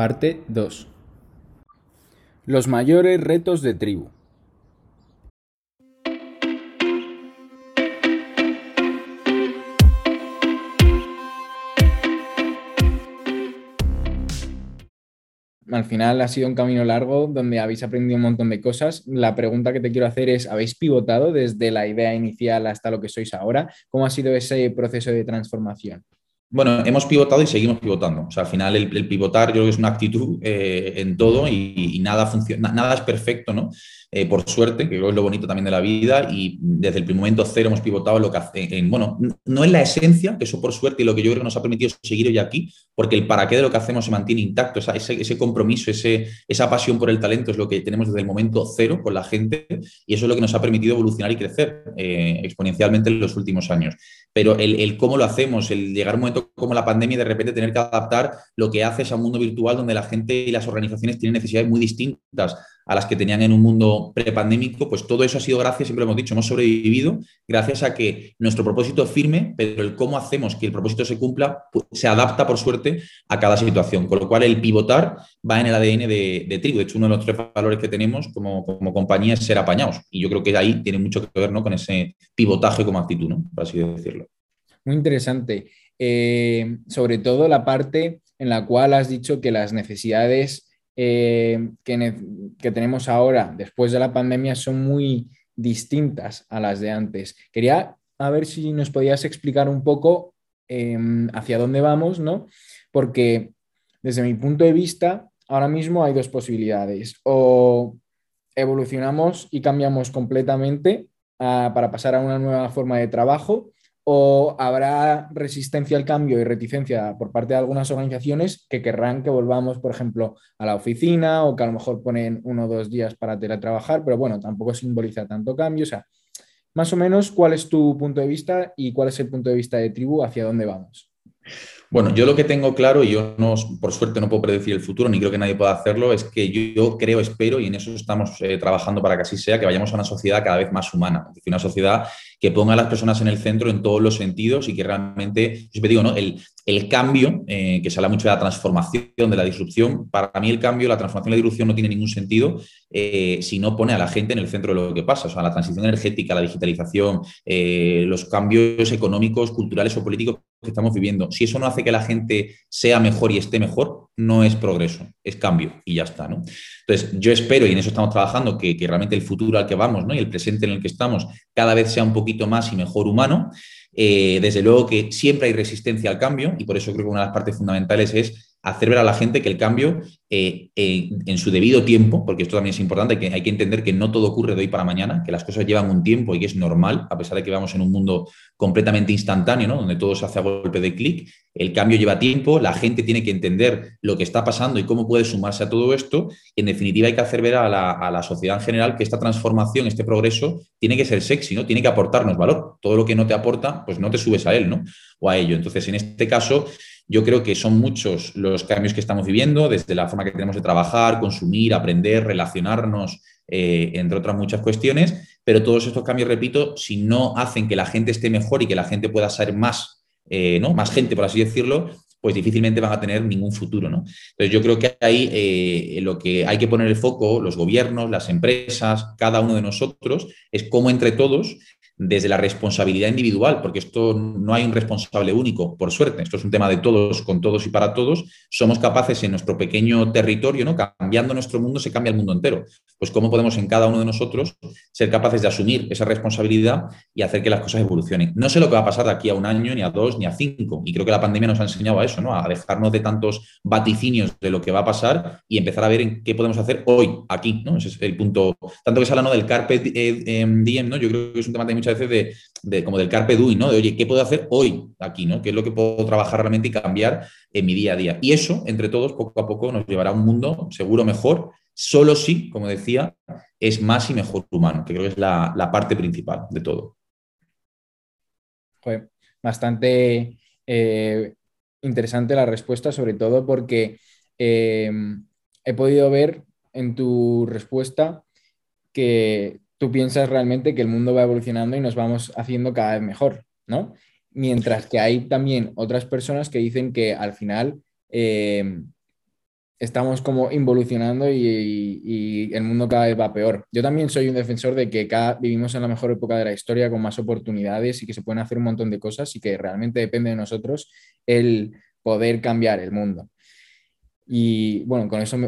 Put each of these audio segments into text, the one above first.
Parte 2. Los mayores retos de tribu. Al final ha sido un camino largo donde habéis aprendido un montón de cosas. La pregunta que te quiero hacer es, ¿habéis pivotado desde la idea inicial hasta lo que sois ahora? ¿Cómo ha sido ese proceso de transformación? Bueno, hemos pivotado y seguimos pivotando. O sea, al final el, pivotar yo creo que es una actitud eh, en todo y, nada, funciona, nada es perfecto, ¿no? Eh, por suerte, que es lo bonito también de la vida y desde el primer momento cero hemos pivotado lo que hace, en, bueno, no es la esencia, que eso por suerte y lo que yo creo que nos ha permitido seguir hoy aquí, porque el para qué de lo que hacemos se mantiene intacto, ese, ese, compromiso, ese, esa pasión por el talento es lo que tenemos desde el momento cero con la gente y eso es lo que nos ha permitido evolucionar y crecer eh, exponencialmente en los últimos años. Pero el, el, cómo lo hacemos, el llegar a un momento como la pandemia y de repente tener que adaptar lo que haces a un mundo virtual donde la gente y las organizaciones tienen necesidades muy distintas a las que tenían en un mundo prepandémico, pues todo eso ha sido gracias, siempre lo hemos dicho, hemos sobrevivido gracias a que nuestro propósito firme, pero el cómo hacemos que el propósito se cumpla pues, se adapta, por suerte, a cada situación. Con lo cual, el pivotar va en el ADN de, de. De hecho, uno de los tres valores que tenemos como, compañía es ser apañados. Y yo creo que ahí tiene mucho que ver ¿no? con ese pivotaje como actitud, ¿no? por así decirlo. Muy interesante. Eh, sobre todo la parte en la cual has dicho que las necesidades eh, que, tenemos ahora, después de la pandemia, son muy distintas a las de antes. Quería a ver si nos podías explicar un poco em, hacia dónde vamos, ¿no? Porque desde mi punto de vista, ahora mismo hay dos posibilidades. O evolucionamos y cambiamos completamente ah, para pasar a una nueva forma de trabajo, o habrá resistencia al cambio y reticencia por parte de algunas organizaciones que querrán que volvamos, por ejemplo, a la oficina o que a lo mejor ponen uno o dos días para teletrabajar, pero bueno, tampoco simboliza tanto cambio. O sea, más o menos, ¿cuál es tu punto de vista y cuál es el punto de vista de tribu hacia dónde vamos? Bueno, yo lo que tengo claro, y yo no, por suerte no puedo predecir el futuro, ni creo que nadie pueda hacerlo, es que yo, creo, espero, y en eso estamos eh, trabajando para que así sea, que vayamos a una sociedad cada vez más humana, es decir, una sociedad que ponga a las personas en el centro en todos los sentidos y que realmente, yo siempre digo, ¿no? el, cambio, eh, que se habla mucho de la transformación, de la disrupción, para mí el cambio, la transformación y la disrupción no tiene ningún sentido eh, si no pone a la gente en el centro de lo que pasa. O sea, la transición energética, la digitalización, los cambios económicos, culturales o políticos que estamos viviendo, si eso no hace que la gente sea mejor y esté mejor, no es progreso, es cambio y ya está. ¿no? Entonces, yo espero, y en eso estamos trabajando, que, realmente el futuro al que vamos ¿no? y el presente en el que estamos cada vez sea un poquito más y mejor humano. Eh, desde luego que siempre hay resistencia al cambio y por eso creo que una de las partes fundamentales es hacer ver a la gente que el cambio eh, eh, en su debido tiempo, porque esto también es importante, que hay que entender que no todo ocurre de hoy para mañana, que las cosas llevan un tiempo y que es normal, a pesar de que vamos en un mundo completamente instantáneo, ¿no? donde todo se hace a golpe de clic, el cambio lleva tiempo, la gente tiene que entender lo que está pasando y cómo puede sumarse a todo esto, y en definitiva hay que hacer ver a la, a la sociedad en general que esta transformación, este progreso, tiene que ser sexy, ¿no? tiene que aportarnos valor. Todo lo que no te aporta, pues no te subes a él, ¿no? O a ello. Entonces, en este caso, yo creo que son muchos los cambios que estamos viviendo, desde la forma que tenemos de trabajar, consumir, aprender, relacionarnos, eh, entre otras muchas cuestiones, pero todos estos cambios, repito, si no hacen que la gente esté mejor y que la gente pueda ser más, eh, ¿no? más gente, por así decirlo, pues difícilmente van a tener ningún futuro. ¿no? Entonces yo creo que ahí eh, lo que hay que poner el foco, los gobiernos, las empresas, cada uno de nosotros, es cómo entre todos desde la responsabilidad individual, porque esto no hay un responsable único, por suerte, esto es un tema de todos, con todos y para todos, somos capaces en nuestro pequeño territorio, ¿no? cambiando nuestro mundo, se cambia el mundo entero. Pues cómo podemos en cada uno de nosotros ser capaces de asumir esa responsabilidad y hacer que las cosas evolucionen. No sé lo que va a pasar de aquí a un año, ni a dos, ni a cinco, y creo que la pandemia nos ha enseñado a eso, ¿no? a dejarnos de tantos vaticinios de lo que va a pasar y empezar a ver en qué podemos hacer hoy, aquí, ¿no? Ese es el punto, tanto que se habla del carpe diem, ¿no? yo creo que es un tema de mucha veces de, como del carpe diem, ¿no? De, oye, ¿qué puedo hacer hoy aquí, ¿no? ¿Qué es lo que puedo trabajar realmente y cambiar en mi día a día? Y eso, entre todos, poco a poco nos llevará a un mundo seguro mejor, solo si, como decía, es más y mejor humano, que creo que es la, parte principal de todo. Bastante eh, interesante la respuesta, sobre todo porque eh, he podido ver en tu respuesta que tú piensas realmente que el mundo va evolucionando y nos vamos haciendo cada vez mejor, ¿no? Mientras que hay también otras personas que dicen que al final eh, estamos como involucionando y, el mundo cada vez va peor. Yo también soy un defensor de que cada, vivimos en la mejor época de la historia con más oportunidades y que se pueden hacer un montón de cosas y que realmente depende de nosotros el poder cambiar el mundo. Y bueno, con eso,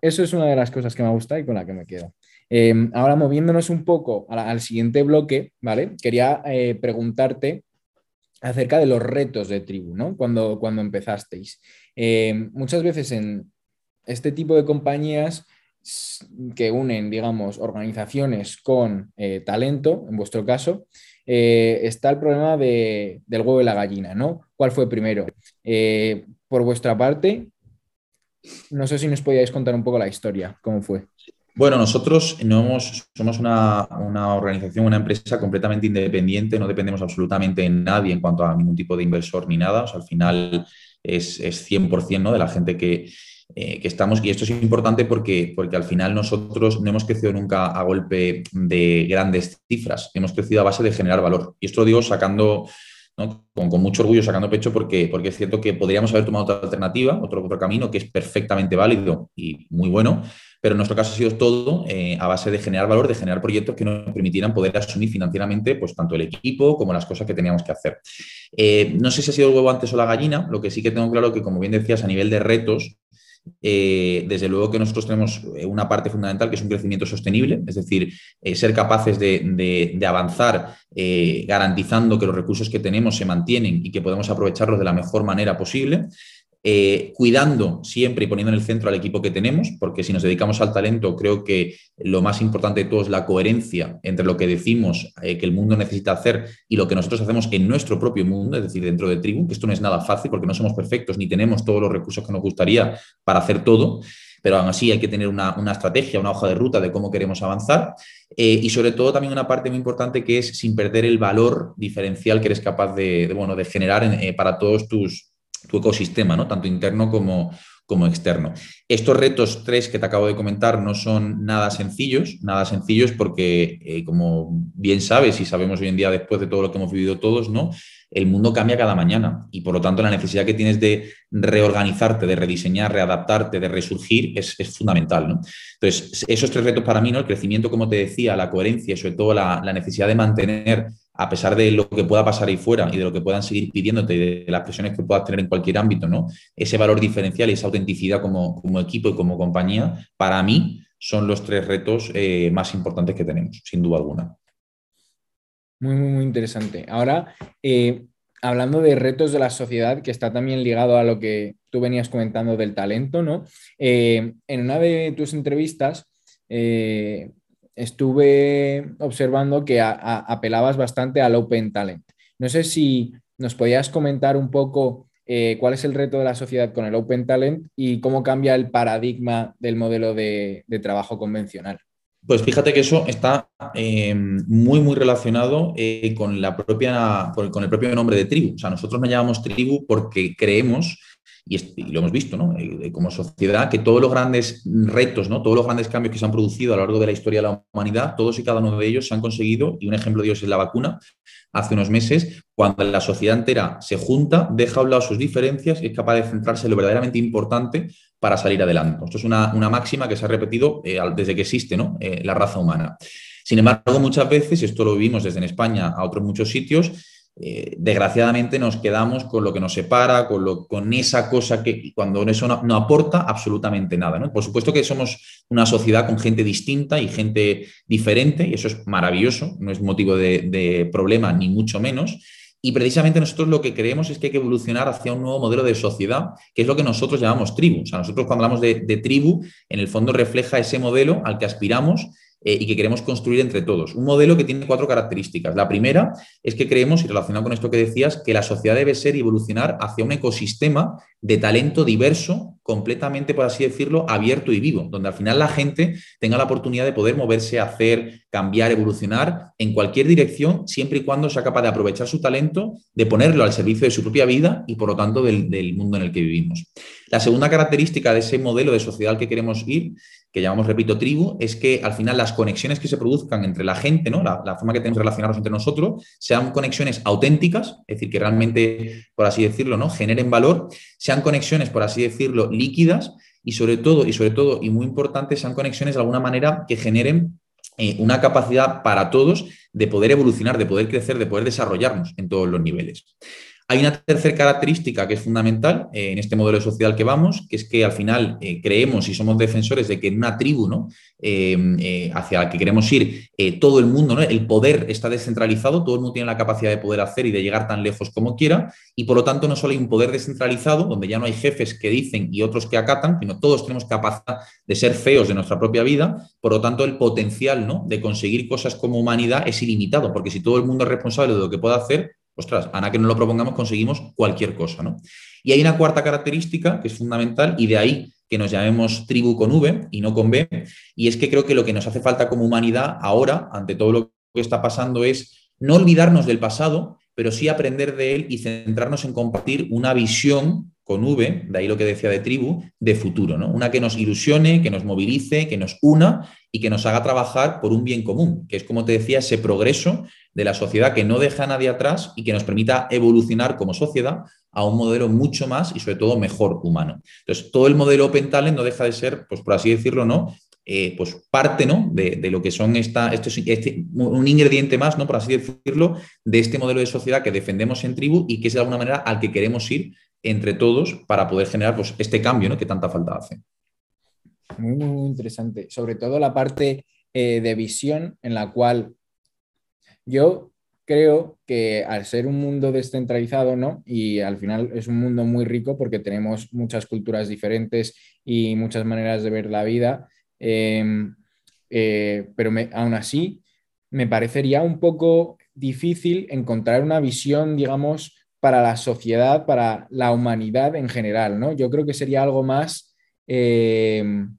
eso es una de las cosas que me gusta y con la que me quedo. Em, ahora moviéndonos un poco al siguiente bloque, ¿vale? Quería eh, preguntarte acerca de los retos de tribu, ¿no? Cuando, cuando empezasteis. Em, muchas veces en, este tipo de compañías que unen, digamos, organizaciones con eh, talento, en vuestro caso, eh, está el problema del huevo y la gallina, ¿no? ¿Cuál fue primero? Por vuestra parte, no sé si nos podíais contar un poco la historia, cómo fue. Bueno, nosotros no somos una, organización, una empresa completamente independiente, no dependemos absolutamente de nadie en cuanto a ningún tipo de inversor ni nada. al final es, es 100% ¿no? de la gente que, eh, que estamos, y esto es importante porque, porque al final nosotros no hemos crecido nunca a golpe de grandes cifras, hemos crecido a base de generar valor. Y esto lo digo sacando, con, mucho orgullo, sacando pecho, porque, porque es cierto que podríamos haber tomado otra alternativa, otro, otro camino que es perfectamente válido y muy bueno, pero en nuestro caso ha sido todo eh, a base de generar valor, de generar proyectos que nos permitieran poder asumir financieramente pues, tanto el equipo como las cosas que teníamos que hacer. Eh, no sé si ha sido el huevo antes o la gallina, lo que sí que tengo claro que, como bien decías, a nivel de retos, eh, desde luego que nosotros tenemos una parte fundamental que es un crecimiento sostenible, es decir, ser capaces de, avanzar garantizando que los recursos que tenemos se mantienen y que podemos aprovecharlos de la mejor manera posible. Eh, cuidando siempre y poniendo en el centro al equipo que tenemos, porque si nos dedicamos al talento, creo que lo más importante de todo es la coherencia entre lo que decimos eh, que el mundo necesita hacer y lo que nosotros hacemos en nuestro propio mundo, es decir, dentro de Tribu, que esto no es nada fácil porque no somos perfectos ni tenemos todos los recursos que nos gustaría para hacer todo pero aún así hay que tener una, estrategia, una hoja de ruta de cómo queremos avanzar. Eh, y sobre todo también una parte muy importante que es sin perder el valor diferencial que eres capaz de, bueno, de generar para todos tus, tu ecosistema, ¿no? tanto interno como, como externo. Estos retos tres que te acabo de comentar no son nada sencillos, nada sencillos porque, eh, como bien sabes y sabemos hoy en día después de todo lo que hemos vivido todos, ¿no? el mundo cambia cada mañana y por lo tanto la necesidad que tienes de reorganizarte, de rediseñar, readaptarte, de resurgir es, fundamental. ¿no? Entonces, esos tres retos para mí, ¿no? el crecimiento, como te decía, la coherencia y sobre todo la, la necesidad de mantener a pesar de lo que pueda pasar ahí fuera y de lo que puedan seguir pidiéndote y de las presiones que puedas tener en cualquier ámbito, ¿no? Ese valor diferencial y esa autenticidad como, equipo y como compañía, para mí son los tres retos eh, más importantes que tenemos, sin duda alguna. Muy, muy, muy interesante. Ahora, eh, hablando de retos de la sociedad, que está también ligado a lo que tú venías comentando del talento, ¿no? Eh, en una de tus entrevistas, estuve observando que apelabas bastante al Open Talent. No sé si nos podías comentar un poco eh, cuál es el reto de la sociedad con el Open Talent y cómo cambia el paradigma del modelo de, trabajo convencional. Pues fíjate que eso está eh, muy, muy relacionado eh, con, la propia, con el propio nombre de tribu. O sea, nosotros nos llamamos tribu porque creemos y, lo hemos visto ¿no? Eh, como sociedad, que todos los grandes retos, ¿no? todos los grandes cambios que se han producido a lo largo de la historia de la humanidad, todos y cada uno de ellos se han conseguido, y un ejemplo de ellos es la vacuna, hace unos meses, cuando la sociedad entera se junta, deja a un lado sus diferencias y es capaz de centrarse en lo verdaderamente importante para salir adelante. Esto es una, máxima que se ha repetido eh, desde que existe ¿no? Eh, la raza humana. Sin embargo, muchas veces, y esto lo vimos desde en España a otros muchos sitios, eh, desgraciadamente nos quedamos con lo que nos separa, con, lo, con esa cosa que cuando eso no, aporta absolutamente nada. Por supuesto que somos una sociedad con gente distinta y gente diferente, y eso es maravilloso, no es motivo de, problema ni mucho menos. Y precisamente nosotros lo que creemos es que hay que evolucionar hacia un nuevo modelo de sociedad, que es lo que nosotros llamamos tribu. O sea, nosotros cuando hablamos de, de tribu, en el fondo refleja ese modelo al que aspiramos eh, y que queremos construir entre todos. Un modelo que tiene cuatro características. La primera es que creemos, y relacionado con esto que decías, que la sociedad debe ser y evolucionar hacia un ecosistema de talento diverso, completamente, por así decirlo, abierto y vivo, donde al final la gente tenga la oportunidad de poder moverse, hacer, cambiar, evolucionar en cualquier dirección, siempre y cuando sea capaz de aprovechar su talento, de ponerlo al servicio de su propia vida y, por lo tanto, del, del mundo en el que vivimos. La segunda característica de ese modelo de sociedad al que queremos ir que llamamos, repito, tribu, es que al final las conexiones que se produzcan entre la gente, ¿no? la, forma que tenemos de relacionarnos entre nosotros, sean conexiones auténticas, es decir, que realmente, por así decirlo, ¿no? generen valor, sean conexiones, por así decirlo, líquidas y sobre todo, y sobre todo, y muy importante, sean conexiones de alguna manera que generen eh, una capacidad para todos de poder evolucionar, de poder crecer, de poder desarrollarnos en todos los niveles. Hay una tercera característica que es fundamental eh, en este modelo social que vamos, que es que al final eh, creemos y somos defensores de que en una tribu ¿no? Eh, hacia la que queremos ir, todo el mundo, ¿no? el poder está descentralizado, todo el mundo tiene la capacidad de poder hacer y de llegar tan lejos como quiera, y por lo tanto no solo hay un poder descentralizado, donde ya no hay jefes que dicen y otros que acatan, sino todos tenemos capacidad de ser feos de nuestra propia vida, por lo tanto el potencial ¿no? de conseguir cosas como humanidad es ilimitado, porque si todo el mundo es responsable de lo que pueda hacer, ostras, Ana, que no lo propongamos, conseguimos cualquier cosa, ¿no? Y hay una cuarta característica que es fundamental y de ahí que nos llamemos tribu con V y no con B, y es que creo que lo que nos hace falta como humanidad ahora, ante todo lo que está pasando, es no olvidarnos del pasado, pero sí aprender de él y centrarnos en compartir una visión con V, de ahí lo que decía de tribu, de futuro, ¿no? Una que nos ilusione, que nos movilice, que nos una y que nos haga trabajar por un bien común, que es, como te decía, ese progreso de la sociedad que no deja a nadie atrás y que nos permita evolucionar como sociedad a un modelo mucho más y sobre todo mejor humano. Entonces, todo el modelo Open Talent no deja de ser, pues por así decirlo, ¿no? Eh, pues parte ¿no? de, lo que son esta, este, un ingrediente más, ¿no? por así decirlo, de este modelo de sociedad que defendemos en tribu y que es de alguna manera al que queremos ir entre todos para poder generar pues, este cambio ¿no? que tanta falta hace. Muy, muy interesante. Sobre todo la parte eh, de visión en la cual yo creo que al ser un mundo descentralizado, ¿no? Y al final es un mundo muy rico porque tenemos muchas culturas diferentes y muchas maneras de ver la vida, em, eh, pero aún así me parecería un poco difícil encontrar una visión, digamos, para la sociedad, para la humanidad en general, ¿no? Yo creo que sería algo más, em,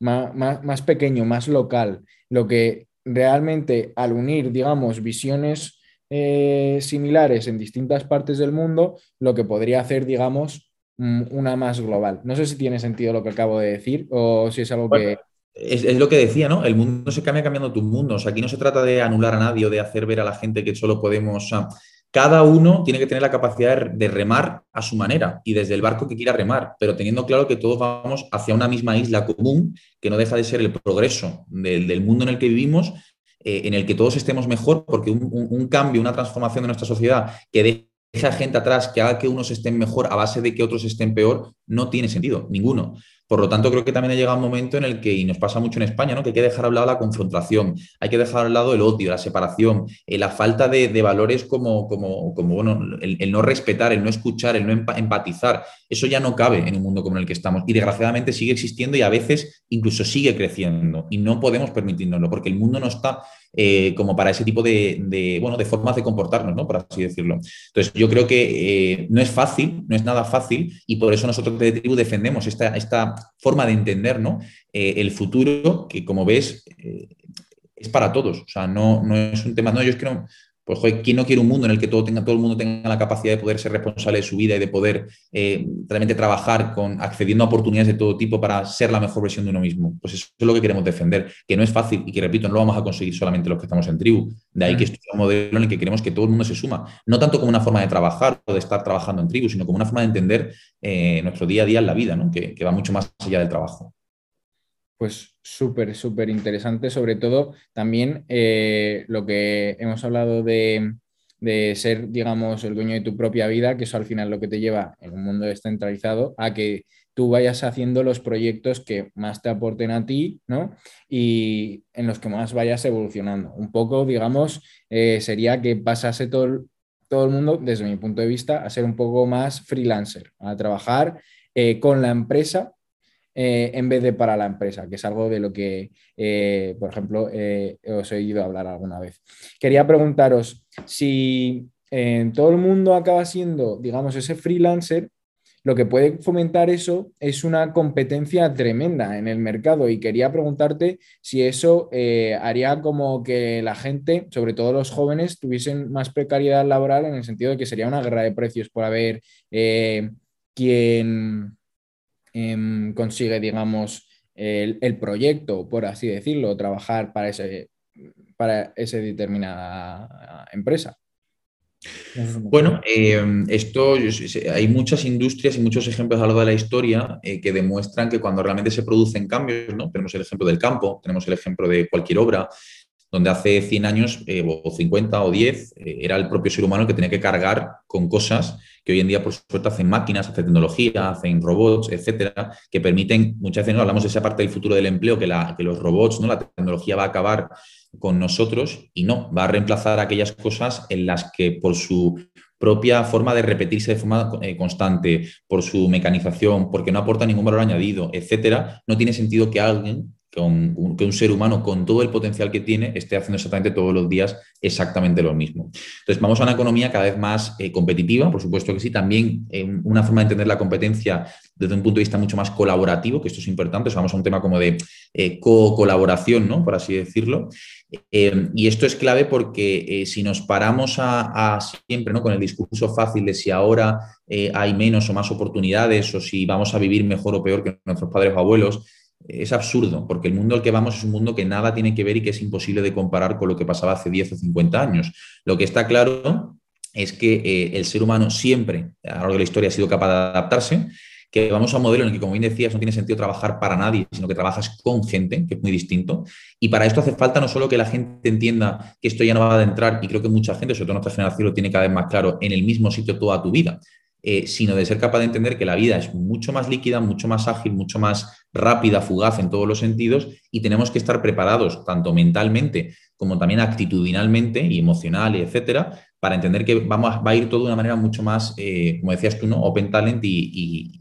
más pequeño, más local, lo que realmente al unir, digamos, visiones eh, similares en distintas partes del mundo, lo que podría hacer, digamos, una más global. No sé si tiene sentido lo que acabo de decir o si es algo que... Es, lo que decía, ¿no? El mundo se cambia cambiando tu mundo. O sea, aquí no se trata de anular a nadie o de hacer ver a la gente que solo podemos. Cada uno tiene que tener la capacidad de remar a su manera y desde el barco que quiera remar, pero teniendo claro que todos vamos hacia una misma isla común, que no deja de ser el progreso del, mundo en el que vivimos eh, en el que todos estemos mejor, porque un, cambio, una transformación de nuestra sociedad que deja gente atrás, que haga que unos estén mejor a base de que otros estén peor, no tiene sentido, ninguno. Por lo tanto, creo que también ha llegado un momento en el que, y nos pasa mucho en España, ¿no? que hay que dejar a un lado la confrontación, hay que dejar a un lado el odio, la separación, eh, la falta de, valores como, como, como bueno, el, no respetar, el no escuchar, el no empatizar. Eso ya no cabe en un mundo como el que estamos. Y desgraciadamente sigue existiendo y a veces incluso sigue creciendo. Y no podemos permitirnoslo porque el mundo no está eh, como para ese tipo de, bueno, de formas de comportarnos, ¿no? por así decirlo. Entonces, yo creo que eh, no es fácil, no es nada fácil, y por eso nosotros de Tribu defendemos esta, esta forma de entender ¿no? Eh, el futuro, que como ves, es para todos. O sea, no, no es un tema, no, yo es que no, pues joder, ¿quién no quiere un mundo en el que todo, tenga, todo el mundo tenga la capacidad de poder ser responsable de su vida y de poder eh, realmente trabajar con accediendo a oportunidades de todo tipo para ser la mejor versión de uno mismo? Pues eso es lo que queremos defender, que no es fácil y que, repito, no lo vamos a conseguir solamente los que estamos en tribu. De ahí que esto es un modelo en el que queremos que todo el mundo se suma, no tanto como una forma de trabajar o de estar trabajando en tribu, sino como una forma de entender eh, nuestro día a día en la vida, ¿no? que va mucho más allá del trabajo pues súper, súper interesante, sobre todo también eh, lo que hemos hablado de, ser, digamos, el dueño de tu propia vida, que eso al final lo que te lleva en un mundo descentralizado a que tú vayas haciendo los proyectos que más te aporten a ti, ¿no? Y en los que más vayas evolucionando. Un poco, digamos, eh, sería que pasase todo, todo el mundo, desde mi punto de vista, a ser un poco más freelancer, a trabajar eh, con la empresa eh, en vez de para la empresa, que es algo de lo que, eh, por ejemplo, eh, os he oído hablar alguna vez. Quería preguntaros si todo el mundo acaba siendo, digamos, ese freelancer, lo que puede fomentar eso es una competencia tremenda en el mercado y quería preguntarte si eso haría como que la gente, sobre todo los jóvenes, tuviesen más precariedad laboral en el sentido de que sería una guerra de precios por haber quien Em, consigue, digamos, el, proyecto, por así decirlo, trabajar para, ese, para esa determinada empresa. Bueno, eh, esto hay muchas industrias y muchos ejemplos a lo largo de la historia eh, que demuestran que cuando realmente se producen cambios, ¿no? Tenemos el ejemplo del campo, tenemos el ejemplo de cualquier obra, donde hace 100 años eh, o 50 o 10 era el propio ser humano que tenía que cargar con cosas que hoy en día, por suerte, hacen máquinas, hacen tecnología, hacen robots, etcétera, que permiten, muchas veces no hablamos de esa parte del futuro del empleo, que los robots, ¿no? la tecnología va a acabar con nosotros y no, va a reemplazar aquellas cosas en las que por su propia forma de repetirse de forma eh, constante, por su mecanización, porque no aporta ningún valor añadido, etcétera, no tiene sentido que alguien que un, ser humano con todo el potencial que tiene esté haciendo exactamente todos los días exactamente lo mismo. Entonces, vamos a una economía cada vez más eh, competitiva, por supuesto que sí, también eh, una forma de entender la competencia desde un punto de vista mucho más colaborativo, que esto es importante, vamos a un tema como de eh, co-colaboración, ¿no? por así decirlo. y esto es clave porque si nos paramos a, siempre ¿no? con el discurso fácil de si ahora hay menos o más oportunidades o si vamos a vivir mejor o peor que nuestros padres o abuelos, es absurdo, porque el mundo al que vamos es un mundo que nada tiene que ver y que es imposible de comparar con lo que pasaba hace 10 o 50 años. Lo que está claro es que eh, el ser humano siempre, a lo largo de la historia, ha sido capaz de adaptarse, que vamos a un modelo en el que, como bien decías, no tiene sentido trabajar para nadie, sino que trabajas con gente, que es muy distinto. Y para esto hace falta no solo que la gente entienda que esto ya no va a entrar, y creo que mucha gente, sobre todo nuestra generación, lo tiene cada vez más claro, en el mismo sitio toda tu vida, eh, sino de ser capaz de entender que la vida es mucho más líquida, mucho más ágil, mucho más rápida, fugaz en todos los sentidos y tenemos que estar preparados tanto mentalmente como también actitudinalmente y emocional, etcétera, para entender que vamos, va a ir todo de una manera mucho más, eh, como decías tú, ¿no? open talent y,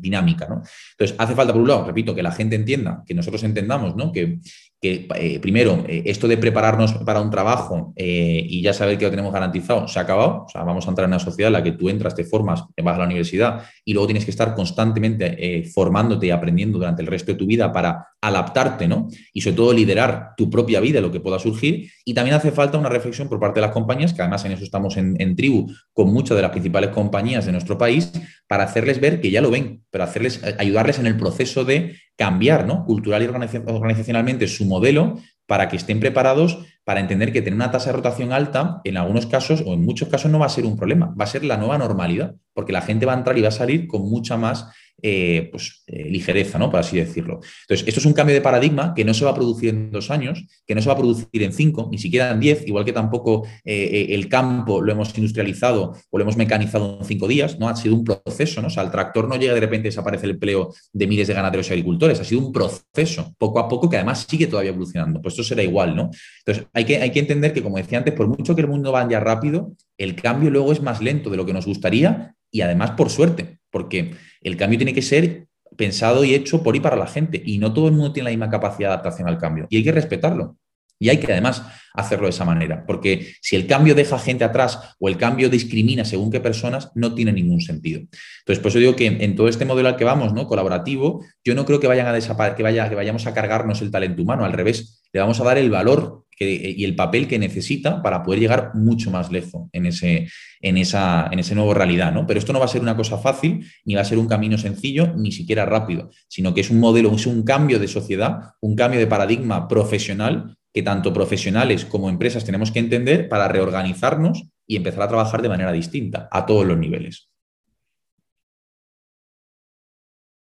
dinámica. ¿no? Entonces, hace falta, por un lado, repito, que la gente entienda, que nosotros entendamos ¿no? que, que eh, primero, eh, esto de prepararnos para un trabajo eh, y ya saber que lo tenemos garantizado, se ha acabado. O sea, vamos a entrar en una sociedad en la que tú entras, te formas, vas a la universidad y luego tienes que estar constantemente formándote y aprendiendo durante el resto de tu vida para adaptarte, ¿no? Y sobre todo liderar tu propia vida, lo que pueda surgir. Y también hace falta una reflexión por parte de las compañías, que además en eso estamos en, en tribu con muchas de las principales compañías de nuestro país, para hacerles ver que ya lo ven, pero hacerles, ayudarles en el proceso de cambiar ¿no? cultural y organizacionalmente su modelo para que estén preparados para entender que tener una tasa de rotación alta, en algunos casos o en muchos casos no va a ser un problema, va a ser la nueva normalidad, porque la gente va a entrar y va a salir con mucha más eh, pues, eh, ligereza, ¿no? Por así decirlo. Entonces, esto es un cambio de paradigma que no se va a producir en dos años, que no se va a producir en cinco, ni siquiera en diez, igual que tampoco eh, el campo lo hemos industrializado o lo hemos mecanizado en cinco días, ¿no? Ha sido un proceso, ¿no? O sea, el tractor no llega de repente y desaparece el empleo de miles de ganaderos y agricultores, ha sido un proceso, poco a poco, que además sigue todavía evolucionando. Pues esto será igual, ¿no? Entonces, hay que, hay que entender que, como decía antes, por mucho que el mundo vaya rápido, el cambio luego es más lento de lo que nos gustaría y además por suerte, porque el cambio tiene que ser pensado y hecho por y para la gente y no todo el mundo tiene la misma capacidad de adaptación al cambio y hay que respetarlo. Y hay que además hacerlo de esa manera, porque si el cambio deja gente atrás o el cambio discrimina según qué personas, no tiene ningún sentido. Entonces, por eso digo que en todo este modelo al que vamos, ¿no? colaborativo, yo no creo que, vayan a que, vaya, que vayamos a cargarnos el talento humano, al revés, le vamos a dar el valor y el papel que necesita para poder llegar mucho más lejos en ese, en esa, en ese nuevo realidad. ¿no? Pero esto no va a ser una cosa fácil, ni va a ser un camino sencillo, ni siquiera rápido, sino que es un modelo, es un cambio de sociedad, un cambio de paradigma profesional que tanto profesionales como empresas tenemos que entender para reorganizarnos y empezar a trabajar de manera distinta a todos los niveles.